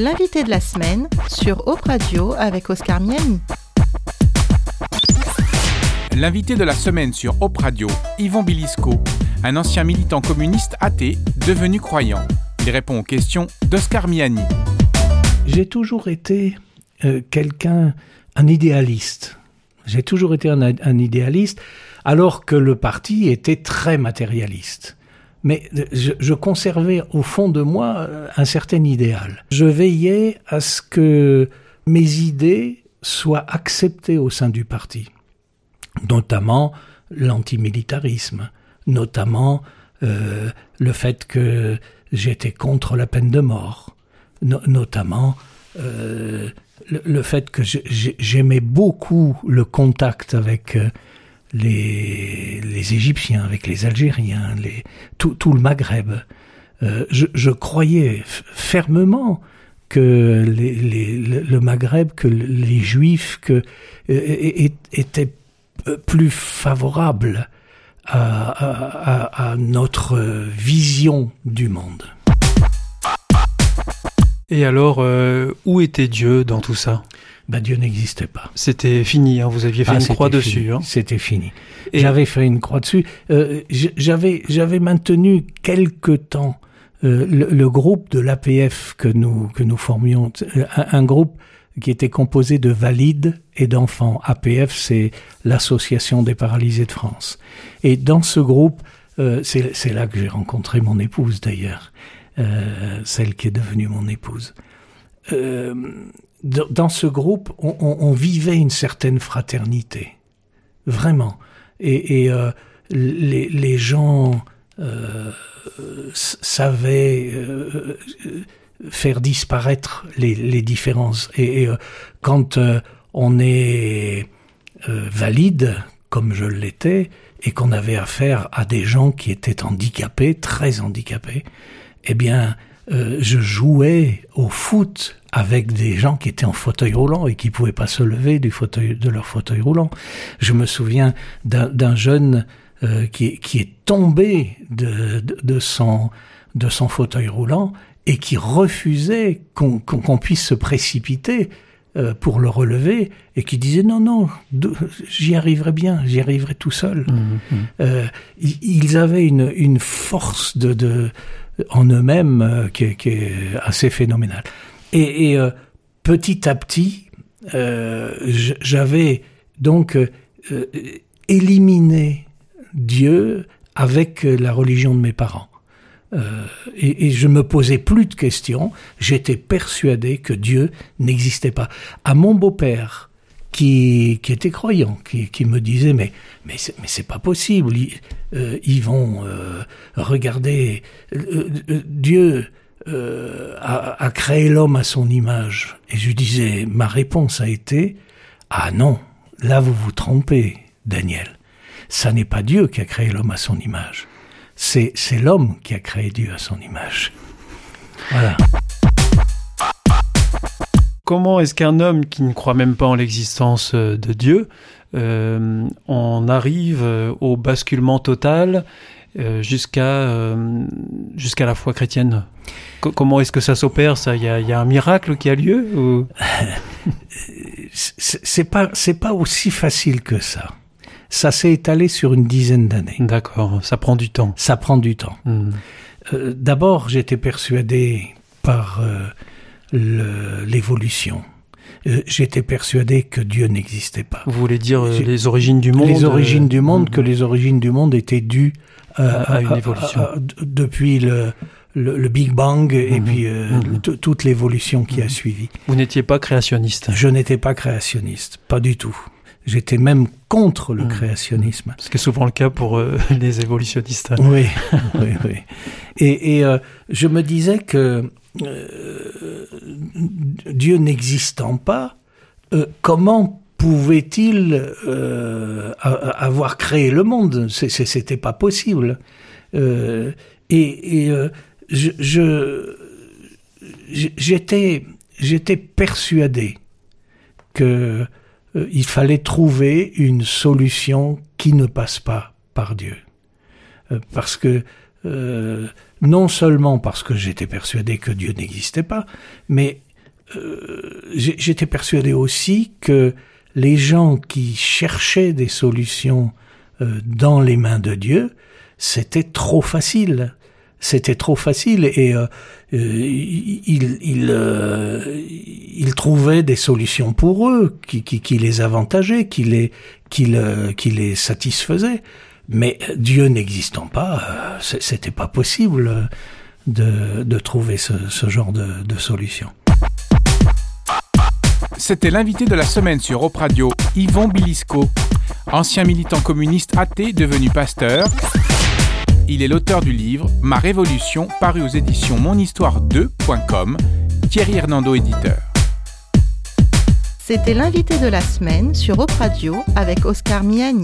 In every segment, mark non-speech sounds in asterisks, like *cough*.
L'invité de la semaine sur Op Radio avec Oscar Miani. L'invité de la semaine sur Op Radio, Yvon Bilisco, un ancien militant communiste athée devenu croyant. Il répond aux questions d'Oscar Miani. J'ai toujours été euh, quelqu'un, un idéaliste. J'ai toujours été un, un idéaliste, alors que le parti était très matérialiste mais je, conservais au fond de moi un certain idéal. Je veillais à ce que mes idées soient acceptées au sein du parti, notamment l'antimilitarisme, notamment euh, le fait que j'étais contre la peine de mort, no notamment euh, le, fait que j'aimais beaucoup le contact avec euh, les, Égyptiens, avec les Algériens, tout, le Maghreb. Euh, je, croyais fermement que le Maghreb, que les Juifs, que euh, étaient plus favorables à, notre vision du monde. Et alors, euh, où était Dieu dans tout ça? Bah, Dieu n'existait pas. C'était fini, hein, vous aviez fait ah, une croix dessus. Hein. C'était fini. Et... J'avais fait une croix dessus. Euh, j'avais, j'avais maintenu quelque temps euh, le, le, groupe de l'APF que nous, que nous formions, un, un, groupe qui était composé de valides et d'enfants. APF, c'est l'Association des paralysés de France. Et dans ce groupe, euh, c'est là que j'ai rencontré mon épouse d'ailleurs, euh, celle qui est devenue mon épouse. Euh, dans ce groupe, on, vivait une certaine fraternité, vraiment. Et, euh, les, gens euh, savaient euh, faire disparaître les, différences. Et, euh, quand euh, on est valide, comme je l'étais, et qu'on avait affaire à des gens qui étaient handicapés, très handicapés, eh bien, euh, je jouais au foot avec des gens qui étaient en fauteuil roulant et qui pouvaient pas se lever du fauteuil de leur fauteuil roulant. Je me souviens d'un jeune euh, qui, qui, est tombé de, de, de, son de son fauteuil roulant et qui refusait qu'on qu qu puisse se précipiter euh, pour le relever et qui disait non non j'y arriverai bien j'y arriverai tout seul mmh, mmh. ils avaient une, une force de, de en eux-mêmes euh, qui, qui, est assez phénoménal. Et, et euh, petit à petit, euh, j'avais donc euh, éliminé Dieu avec la religion de mes parents. Euh, et, et, je me posais plus de questions. J'étais persuadé que Dieu n'existait pas. À mon beau-père, qui, qui était croyant, qui, qui me disait mais mais c'est, mais c'est pas possible. Ils, euh, ils vont euh, regarder euh, euh Dieu euh, a, a, créé l'homme à son image. Et je disais ma réponse a été ah non là vous vous trompez Daniel. Ça n'est pas Dieu qui a créé l'homme à son image. C'est c'est l'homme qui a créé Dieu à son image. Voilà comment est-ce qu'un homme qui ne croit même pas en l'existence de Dieu euh, en arrive au basculement total euh, jusqu'à euh, jusqu'à la foi chrétienne Comment est-ce que ça s'opère ça? Il y a, y a, un miracle qui a lieu ou... *laughs* C'est pas c'est pas aussi facile que ça. Ça s'est étalé sur une dizaine d'années. D'accord, ça prend du temps. Ça prend du temps. Mmh. Euh, D'abord, j'étais persuadé par euh, l'évolution. Euh, J'étais persuadé que Dieu n'existait pas. Vous voulez dire euh, les origines du monde Les origines du monde, euh, que les origines du monde étaient dues à, une évolution. À, depuis le, le, le, Big Bang et mmh, puis euh, mmh. toute l'évolution qui mmh. a suivi. Vous n'étiez pas créationniste Je n'étais pas créationniste, pas du tout. J'étais même contre le créationnisme. Ce qui est souvent le cas pour euh, *laughs* les évolutionnistes. Oui, oui, oui. Et, et euh, je me disais que euh, Dieu n'existant pas, euh, comment pouvait-il euh, avoir créé le monde? C'était pas possible. Euh, et, et j'étais persuadé que il fallait trouver une solution qui ne passe pas par Dieu. Parce que euh, non seulement parce que j'étais persuadé que Dieu n'existait pas, mais j'étais persuadé aussi que les gens qui cherchaient des solutions dans les mains de Dieu, c'était trop facile c'était trop facile et euh, euh euh, il, trouvait des solutions pour eux qui, qui, qui les avantageaient, qui les, qui, qui les satisfaisaient. Mais Dieu n'existant pas, euh, c'était pas possible de, de trouver ce, ce genre de, de solution. C'était l'invité de la semaine sur Op Radio, Yvon Bilisco, ancien militant communiste athée devenu pasteur il est l'auteur du livre Ma Révolution, paru aux éditions monhistoire2.com, Thierry Hernando, éditeur. C'était l'invité de la semaine sur Op Radio avec Oscar Miani.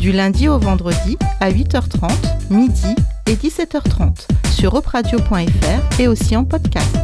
Du lundi au vendredi à 8h30, midi et 17h30 sur opradio.fr et aussi en podcast.